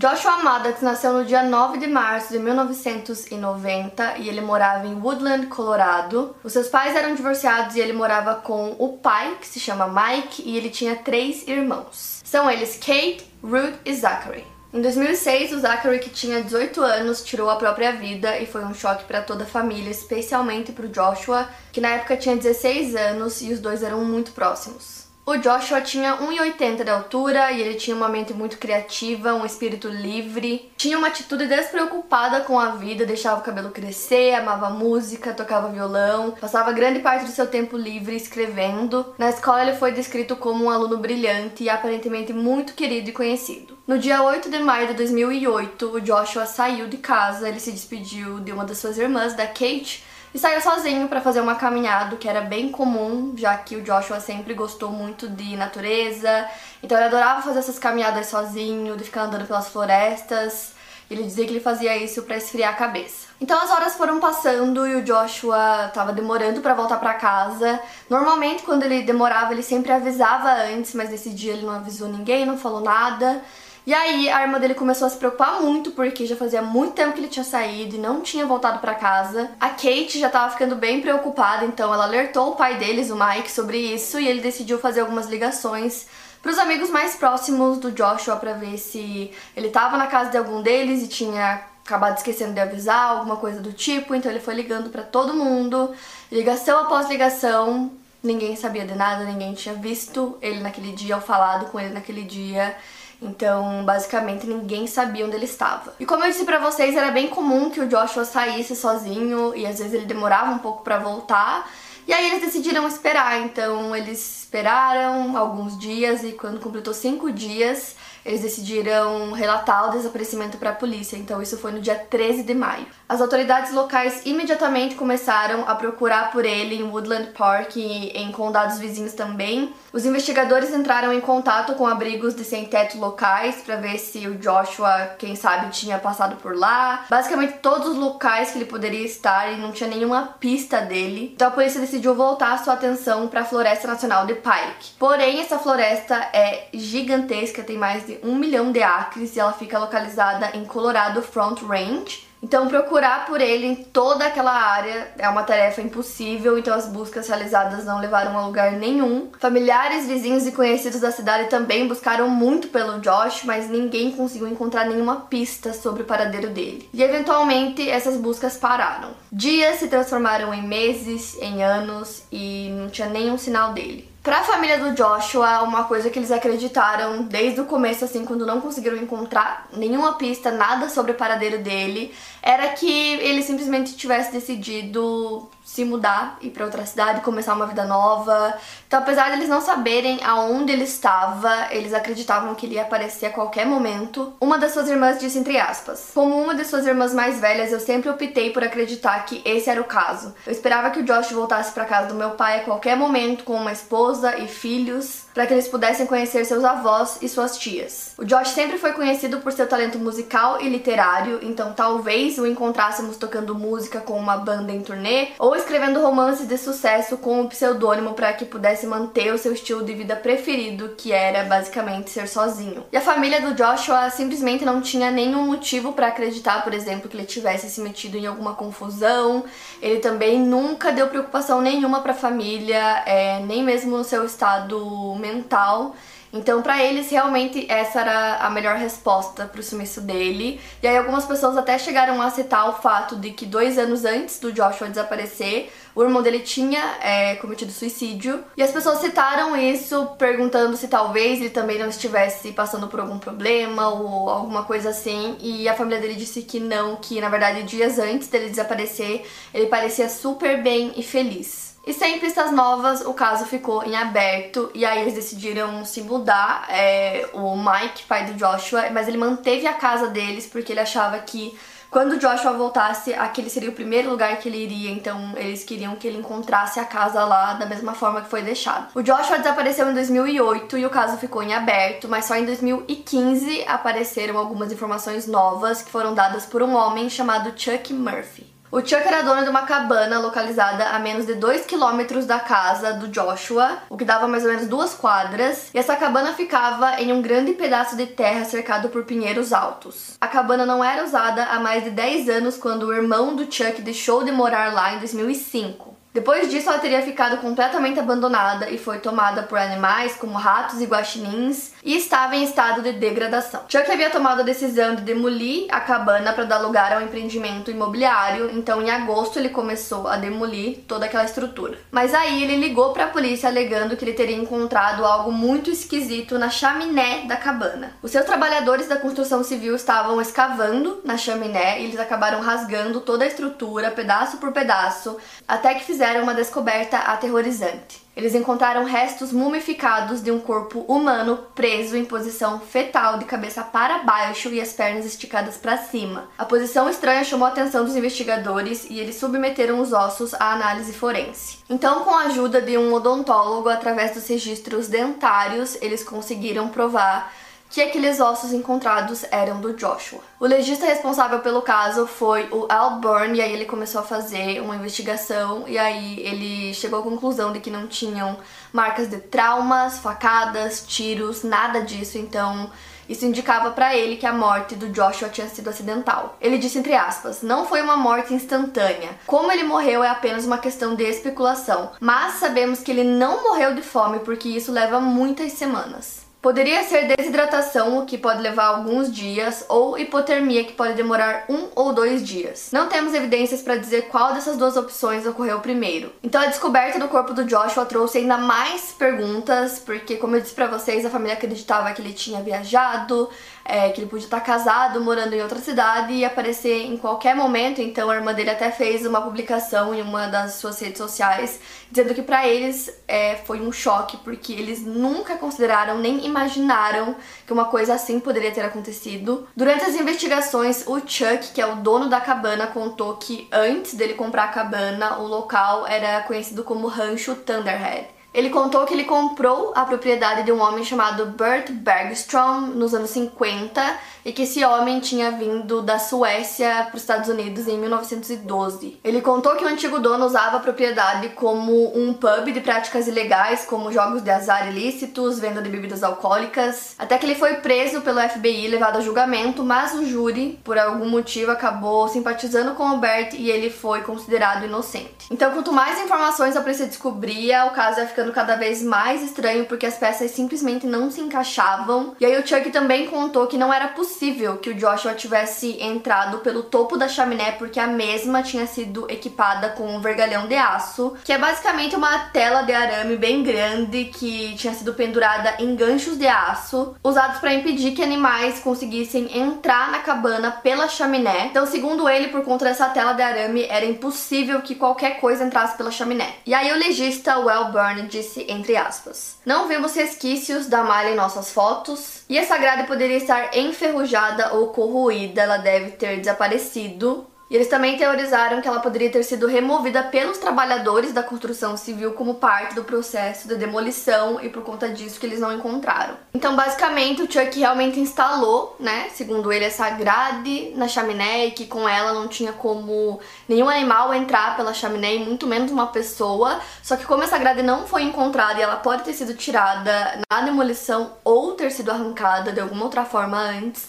Joshua Maddox nasceu no dia 9 de março de 1990 e ele morava em Woodland, Colorado. Os seus pais eram divorciados e ele morava com o pai, que se chama Mike, e ele tinha três irmãos. São eles Kate, Ruth e Zachary. Em 2006, o Zachary, que tinha 18 anos, tirou a própria vida e foi um choque para toda a família, especialmente para o Joshua, que na época tinha 16 anos e os dois eram muito próximos. O Joshua tinha 1,80 de altura e ele tinha uma mente muito criativa, um espírito livre. Tinha uma atitude despreocupada com a vida, deixava o cabelo crescer, amava música, tocava violão, passava grande parte do seu tempo livre escrevendo. Na escola ele foi descrito como um aluno brilhante e aparentemente muito querido e conhecido. No dia 8 de maio de 2008, o Joshua saiu de casa, ele se despediu de uma das suas irmãs, da Kate, e saiu sozinho para fazer uma caminhada, que era bem comum, já que o Joshua sempre gostou muito de natureza. Então ele adorava fazer essas caminhadas sozinho, de ficar andando pelas florestas. Ele dizia que ele fazia isso para esfriar a cabeça. Então as horas foram passando e o Joshua estava demorando para voltar para casa. Normalmente quando ele demorava, ele sempre avisava antes, mas nesse dia ele não avisou ninguém, não falou nada. E aí a irmã dele começou a se preocupar muito porque já fazia muito tempo que ele tinha saído e não tinha voltado para casa. A Kate já tava ficando bem preocupada, então ela alertou o pai deles, o Mike, sobre isso e ele decidiu fazer algumas ligações para os amigos mais próximos do Joshua para ver se ele estava na casa de algum deles e tinha acabado esquecendo de avisar, alguma coisa do tipo. Então ele foi ligando para todo mundo, ligação após ligação. Ninguém sabia de nada, ninguém tinha visto ele naquele dia ou falado com ele naquele dia. Então, basicamente, ninguém sabia onde ele estava. E como eu disse para vocês, era bem comum que o Joshua saísse sozinho e às vezes ele demorava um pouco para voltar. E aí eles decidiram esperar, então eles esperaram alguns dias e quando completou cinco dias, eles decidiram relatar o desaparecimento para a polícia. Então isso foi no dia 13 de maio. As autoridades locais imediatamente começaram a procurar por ele em Woodland Park e em condados vizinhos também. Os investigadores entraram em contato com abrigos de sem-teto locais para ver se o Joshua, quem sabe, tinha passado por lá. Basicamente todos os locais que ele poderia estar e não tinha nenhuma pista dele. Então a polícia decidiu voltar sua atenção para a Floresta Nacional de Pike. Porém, essa floresta é gigantesca, tem mais de um milhão de acres e ela fica localizada em Colorado Front Range. Então, procurar por ele em toda aquela área é uma tarefa impossível, então as buscas realizadas não levaram a lugar nenhum. Familiares, vizinhos e conhecidos da cidade também buscaram muito pelo Josh, mas ninguém conseguiu encontrar nenhuma pista sobre o paradeiro dele. E eventualmente essas buscas pararam. Dias se transformaram em meses, em anos e não tinha nenhum sinal dele. Pra família do Joshua, uma coisa que eles acreditaram desde o começo, assim, quando não conseguiram encontrar nenhuma pista, nada sobre o paradeiro dele, era que ele simplesmente tivesse decidido se mudar, ir para outra cidade, começar uma vida nova. Então, apesar de eles não saberem aonde ele estava, eles acreditavam que ele ia aparecer a qualquer momento. Uma das suas irmãs disse entre aspas: "Como uma de suas irmãs mais velhas, eu sempre optei por acreditar que esse era o caso. Eu esperava que o Josh voltasse para casa do meu pai a qualquer momento com uma esposa e filhos, para que eles pudessem conhecer seus avós e suas tias. O Josh sempre foi conhecido por seu talento musical e literário, então talvez o encontrássemos tocando música com uma banda em turnê ou escrevendo romances de sucesso com um pseudônimo para que pudesse manter o seu estilo de vida preferido, que era basicamente ser sozinho. E a família do Joshua simplesmente não tinha nenhum motivo para acreditar, por exemplo, que ele tivesse se metido em alguma confusão. Ele também nunca deu preocupação nenhuma para a família, é, nem mesmo no seu estado mental. Então, para eles, realmente essa era a melhor resposta para o sumiço dele. E aí, algumas pessoas até chegaram a citar o fato de que dois anos antes do Joshua desaparecer, o irmão dele tinha é, cometido suicídio. E as pessoas citaram isso, perguntando se talvez ele também não estivesse passando por algum problema ou alguma coisa assim. E a família dele disse que não, que na verdade, dias antes dele desaparecer, ele parecia super bem e feliz. E sem pistas novas, o caso ficou em aberto e aí eles decidiram se mudar. É, o Mike, pai do Joshua, mas ele manteve a casa deles porque ele achava que quando Joshua voltasse, aquele seria o primeiro lugar que ele iria, então eles queriam que ele encontrasse a casa lá da mesma forma que foi deixado. O Joshua desapareceu em 2008 e o caso ficou em aberto, mas só em 2015 apareceram algumas informações novas que foram dadas por um homem chamado Chuck Murphy. O Chuck era dono de uma cabana localizada a menos de 2 quilômetros da casa do Joshua, o que dava mais ou menos duas quadras, e essa cabana ficava em um grande pedaço de terra cercado por pinheiros altos. A cabana não era usada há mais de 10 anos quando o irmão do Chuck deixou de morar lá em 2005. Depois disso, ela teria ficado completamente abandonada e foi tomada por animais como ratos e guaxinins e estava em estado de degradação. Chuck havia tomado a decisão de demolir a cabana para dar lugar ao empreendimento imobiliário, então em agosto ele começou a demolir toda aquela estrutura. Mas aí ele ligou para a polícia alegando que ele teria encontrado algo muito esquisito na chaminé da cabana. Os seus trabalhadores da construção civil estavam escavando na chaminé e eles acabaram rasgando toda a estrutura, pedaço por pedaço, até que fizeram fizeram uma descoberta aterrorizante. Eles encontraram restos mumificados de um corpo humano preso em posição fetal de cabeça para baixo e as pernas esticadas para cima. A posição estranha chamou a atenção dos investigadores e eles submeteram os ossos à análise forense. Então, com a ajuda de um odontólogo, através dos registros dentários, eles conseguiram provar que aqueles ossos encontrados eram do Joshua. O legista responsável pelo caso foi o Al Byrne, e aí ele começou a fazer uma investigação, e aí ele chegou à conclusão de que não tinham marcas de traumas, facadas, tiros, nada disso, então isso indicava para ele que a morte do Joshua tinha sido acidental. Ele disse entre aspas: "Não foi uma morte instantânea. Como ele morreu é apenas uma questão de especulação, mas sabemos que ele não morreu de fome porque isso leva muitas semanas." Poderia ser desidratação, o que pode levar alguns dias, ou hipotermia, que pode demorar um ou dois dias. Não temos evidências para dizer qual dessas duas opções ocorreu primeiro. Então a descoberta do corpo do Joshua trouxe ainda mais perguntas, porque, como eu disse para vocês, a família acreditava que ele tinha viajado, é, que ele podia estar casado, morando em outra cidade e aparecer em qualquer momento. Então a irmã dele até fez uma publicação em uma das suas redes sociais dizendo que para eles é, foi um choque porque eles nunca consideraram nem imaginaram que uma coisa assim poderia ter acontecido. Durante as investigações, o Chuck, que é o dono da cabana, contou que antes dele comprar a cabana, o local era conhecido como Rancho Thunderhead. Ele contou que ele comprou a propriedade de um homem chamado Bert Bergstrom nos anos 50 e que esse homem tinha vindo da Suécia para os Estados Unidos em 1912. Ele contou que o antigo dono usava a propriedade como um pub de práticas ilegais, como jogos de azar ilícitos, venda de bebidas alcoólicas, até que ele foi preso pelo FBI e levado a julgamento, mas o júri, por algum motivo, acabou simpatizando com o Bert e ele foi considerado inocente. Então, quanto mais informações a polícia descobria, o caso ia ficando ficando cada vez mais estranho porque as peças simplesmente não se encaixavam. E aí o Chuck também contou que não era possível que o Joshua tivesse entrado pelo topo da chaminé porque a mesma tinha sido equipada com um vergalhão de aço, que é basicamente uma tela de arame bem grande que tinha sido pendurada em ganchos de aço, usados para impedir que animais conseguissem entrar na cabana pela chaminé. Então, segundo ele, por conta dessa tela de arame, era impossível que qualquer coisa entrasse pela chaminé. E aí o legista Well Byrne disse entre aspas: Não vimos resquícios da malha em nossas fotos e essa grade poderia estar enferrujada ou corroída, ela deve ter desaparecido e eles também teorizaram que ela poderia ter sido removida pelos trabalhadores da construção civil como parte do processo de demolição e por conta disso que eles não encontraram. Então, basicamente, o Chuck realmente instalou, né, segundo ele, essa grade na chaminé e que com ela não tinha como nenhum animal entrar pela chaminé e muito menos uma pessoa. Só que como essa grade não foi encontrada e ela pode ter sido tirada na demolição ou ter sido arrancada de alguma outra forma antes,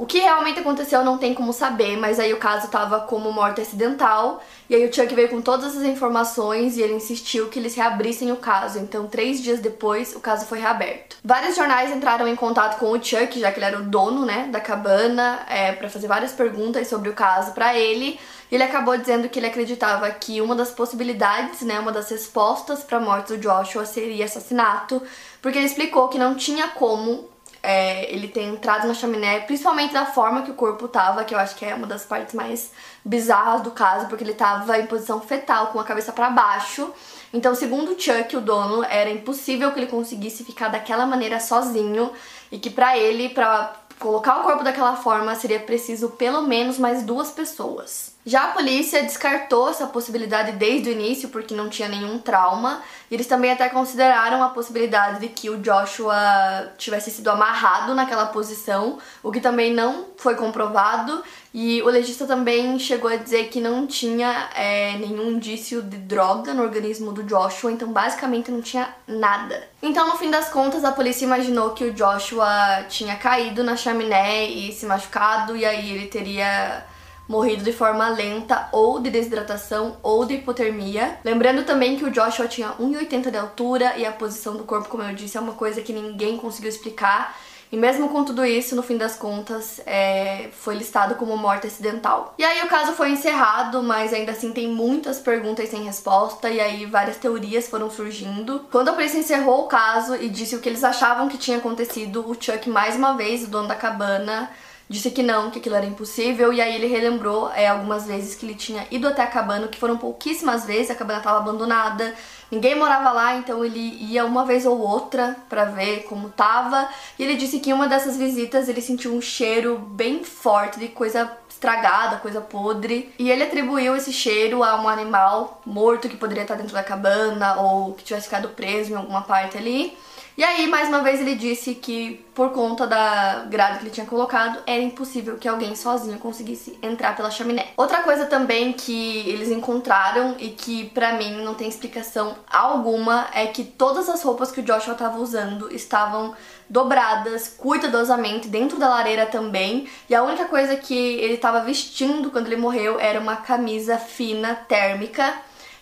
o que realmente aconteceu não tem como saber, mas aí o caso tava como morte acidental, e aí o Chuck veio com todas as informações e ele insistiu que eles reabrissem o caso, então três dias depois o caso foi reaberto. Vários jornais entraram em contato com o Chuck, já que ele era o dono, né, da cabana, é, para fazer várias perguntas sobre o caso para ele, e ele acabou dizendo que ele acreditava que uma das possibilidades, né, uma das respostas para a morte do Joshua seria assassinato, porque ele explicou que não tinha como é, ele ter entrado na chaminé, principalmente da forma que o corpo tava, que eu acho que é uma das partes mais bizarras do caso, porque ele tava em posição fetal, com a cabeça para baixo. Então, segundo Chuck, o dono, era impossível que ele conseguisse ficar daquela maneira sozinho e que para ele, para colocar o corpo daquela forma seria preciso pelo menos mais duas pessoas. Já a polícia descartou essa possibilidade desde o início porque não tinha nenhum trauma. E eles também até consideraram a possibilidade de que o Joshua tivesse sido amarrado naquela posição, o que também não foi comprovado. E o legista também chegou a dizer que não tinha é, nenhum indício de droga no organismo do Joshua, então basicamente não tinha nada. Então, no fim das contas, a polícia imaginou que o Joshua tinha caído na chaminé e se machucado, e aí ele teria morrido de forma lenta ou de desidratação ou de hipotermia. Lembrando também que o Joshua tinha 1,80 de altura e a posição do corpo, como eu disse, é uma coisa que ninguém conseguiu explicar. E mesmo com tudo isso, no fim das contas, é, foi listado como morte acidental. E aí o caso foi encerrado, mas ainda assim tem muitas perguntas sem resposta, e aí várias teorias foram surgindo. Quando a polícia encerrou o caso e disse o que eles achavam que tinha acontecido, o Chuck, mais uma vez, o dono da cabana, disse que não, que aquilo era impossível, e aí ele relembrou é, algumas vezes que ele tinha ido até a cabana, que foram pouquíssimas vezes, a cabana estava abandonada, ninguém morava lá, então ele ia uma vez ou outra para ver como tava, e ele disse que em uma dessas visitas ele sentiu um cheiro bem forte de coisa estragada, coisa podre, e ele atribuiu esse cheiro a um animal morto que poderia estar dentro da cabana ou que tivesse ficado preso em alguma parte ali. E aí, mais uma vez, ele disse que por conta da grade que ele tinha colocado, era impossível que alguém sozinho conseguisse entrar pela chaminé. Outra coisa também que eles encontraram e que para mim não tem explicação alguma é que todas as roupas que o Joshua estava usando estavam dobradas cuidadosamente dentro da lareira também, e a única coisa que ele estava vestindo quando ele morreu era uma camisa fina térmica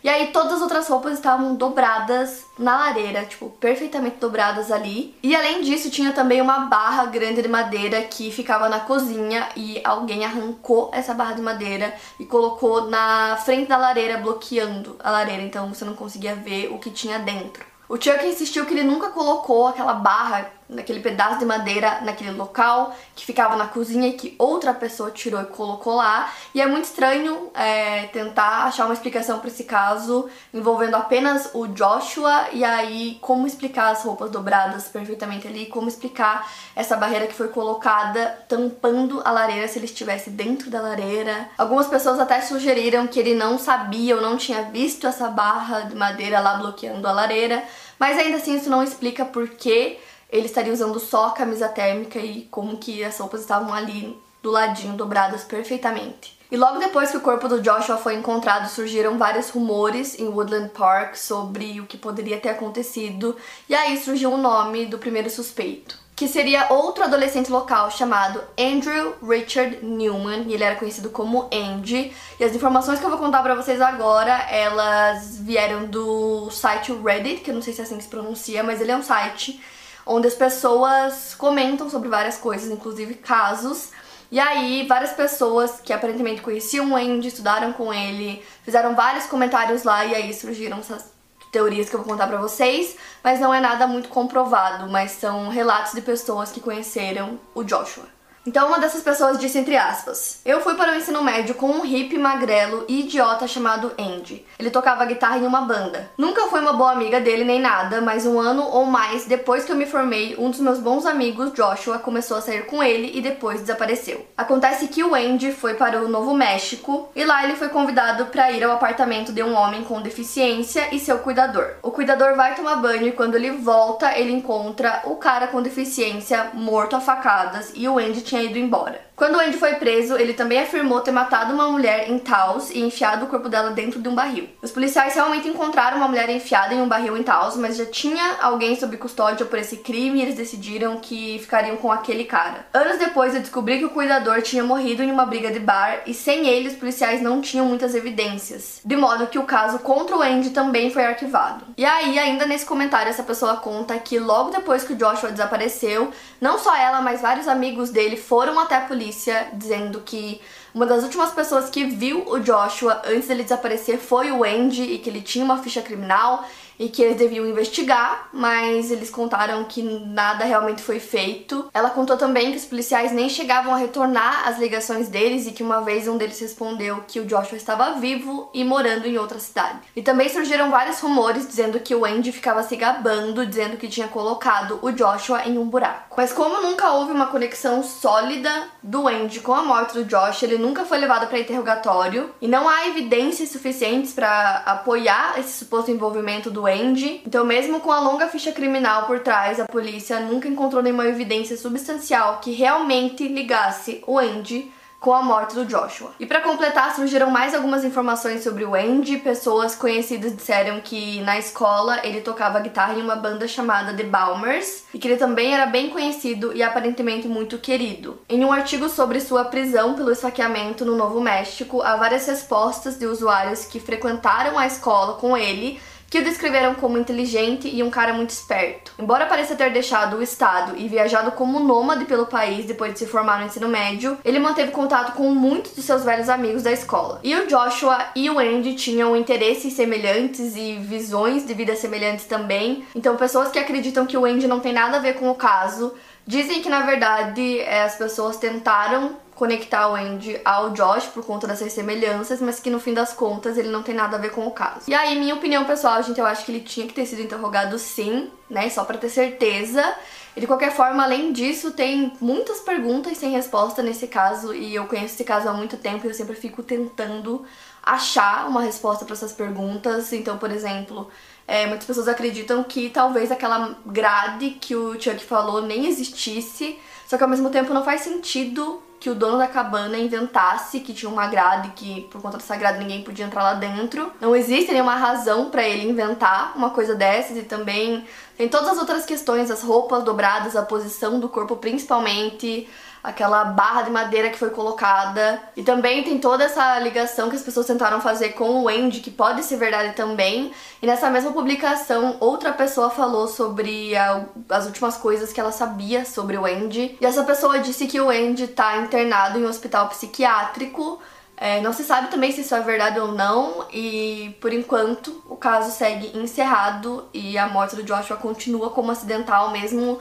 e aí todas as outras roupas estavam dobradas na lareira, tipo, perfeitamente dobradas ali. E além disso, tinha também uma barra grande de madeira que ficava na cozinha e alguém arrancou essa barra de madeira e colocou na frente da lareira, bloqueando a lareira, então você não conseguia ver o que tinha dentro. O Chuck insistiu que ele nunca colocou aquela barra naquele pedaço de madeira naquele local que ficava na cozinha e que outra pessoa tirou e colocou lá. E é muito estranho é, tentar achar uma explicação para esse caso envolvendo apenas o Joshua e aí como explicar as roupas dobradas perfeitamente ali, como explicar essa barreira que foi colocada tampando a lareira se ele estivesse dentro da lareira. Algumas pessoas até sugeriram que ele não sabia ou não tinha visto essa barra de madeira lá bloqueando a lareira, mas ainda assim isso não explica por que ele estaria usando só a camisa térmica e como que as roupas estavam ali do ladinho, dobradas perfeitamente. E logo depois que o corpo do Joshua foi encontrado, surgiram vários rumores em Woodland Park sobre o que poderia ter acontecido, e aí surgiu o nome do primeiro suspeito, que seria outro adolescente local chamado Andrew Richard Newman, e ele era conhecido como Andy. E as informações que eu vou contar para vocês agora, elas vieram do site Reddit, que eu não sei se é assim que se pronuncia, mas ele é um site onde as pessoas comentam sobre várias coisas, inclusive casos. E aí, várias pessoas que aparentemente conheciam o Andy, estudaram com ele, fizeram vários comentários lá e aí surgiram essas teorias que eu vou contar pra vocês, mas não é nada muito comprovado, mas são relatos de pessoas que conheceram o Joshua. Então uma dessas pessoas disse entre aspas: Eu fui para o ensino médio com um hippie magrelo e idiota chamado Andy. Ele tocava guitarra em uma banda. Nunca fui uma boa amiga dele nem nada, mas um ano ou mais depois que eu me formei, um dos meus bons amigos, Joshua, começou a sair com ele e depois desapareceu. Acontece que o Andy foi para o Novo México e lá ele foi convidado para ir ao apartamento de um homem com deficiência e seu cuidador. O cuidador vai tomar banho e quando ele volta, ele encontra o cara com deficiência morto a facadas e o Andy tinha ido embora. Quando o Andy foi preso, ele também afirmou ter matado uma mulher em Taos e enfiado o corpo dela dentro de um barril. Os policiais realmente encontraram uma mulher enfiada em um barril em Taos, mas já tinha alguém sob custódia por esse crime e eles decidiram que ficariam com aquele cara. Anos depois, eu descobri que o cuidador tinha morrido em uma briga de bar e sem ele os policiais não tinham muitas evidências, de modo que o caso contra o Andy também foi arquivado. E aí, ainda nesse comentário, essa pessoa conta que logo depois que o Joshua desapareceu, não só ela, mas vários amigos dele foram até a polícia dizendo que uma das últimas pessoas que viu o Joshua antes dele desaparecer foi o Andy e que ele tinha uma ficha criminal e que eles deviam investigar, mas eles contaram que nada realmente foi feito. Ela contou também que os policiais nem chegavam a retornar as ligações deles e que uma vez um deles respondeu que o Joshua estava vivo e morando em outra cidade. E também surgiram vários rumores dizendo que o Andy ficava se gabando, dizendo que tinha colocado o Joshua em um buraco. Mas como nunca houve uma conexão sólida do Andy com a morte do Josh, ele nunca foi levado para interrogatório e não há evidências suficientes para apoiar esse suposto envolvimento do Andy. Então, mesmo com a longa ficha criminal por trás, a polícia nunca encontrou nenhuma evidência substancial que realmente ligasse o Andy com a morte do Joshua. E para completar, surgiram mais algumas informações sobre o Andy. Pessoas conhecidas disseram que na escola ele tocava guitarra em uma banda chamada The Balmers e que ele também era bem conhecido e aparentemente muito querido. Em um artigo sobre sua prisão pelo esfaqueamento no Novo México, há várias respostas de usuários que frequentaram a escola com ele que o descreveram como inteligente e um cara muito esperto. Embora pareça ter deixado o estado e viajado como nômade pelo país depois de se formar no ensino médio, ele manteve contato com muitos dos seus velhos amigos da escola. E o Joshua e o Andy tinham interesses semelhantes e visões de vida semelhantes também. Então, pessoas que acreditam que o Andy não tem nada a ver com o caso dizem que na verdade eh, as pessoas tentaram conectar o Andy ao Josh por conta dessas semelhanças, mas que no fim das contas ele não tem nada a ver com o caso. E aí, minha opinião pessoal, gente, eu acho que ele tinha que ter sido interrogado sim, né? Só para ter certeza. E de qualquer forma, além disso, tem muitas perguntas sem resposta nesse caso, e eu conheço esse caso há muito tempo e eu sempre fico tentando achar uma resposta para essas perguntas. Então, por exemplo, é, muitas pessoas acreditam que talvez aquela grade que o Chuck falou nem existisse, só que ao mesmo tempo não faz sentido que o dono da cabana inventasse que tinha uma grade que por conta dessa grade ninguém podia entrar lá dentro. Não existe nenhuma razão para ele inventar uma coisa dessas e também tem todas as outras questões, as roupas dobradas, a posição do corpo principalmente, aquela barra de madeira que foi colocada. E também tem toda essa ligação que as pessoas tentaram fazer com o Andy, que pode ser verdade também. E nessa mesma publicação, outra pessoa falou sobre a, as últimas coisas que ela sabia sobre o Andy. E essa pessoa disse que o Andy tá internado em um hospital psiquiátrico. É, não se sabe também se isso é verdade ou não, e por enquanto o caso segue encerrado e a morte do Joshua continua como acidental, mesmo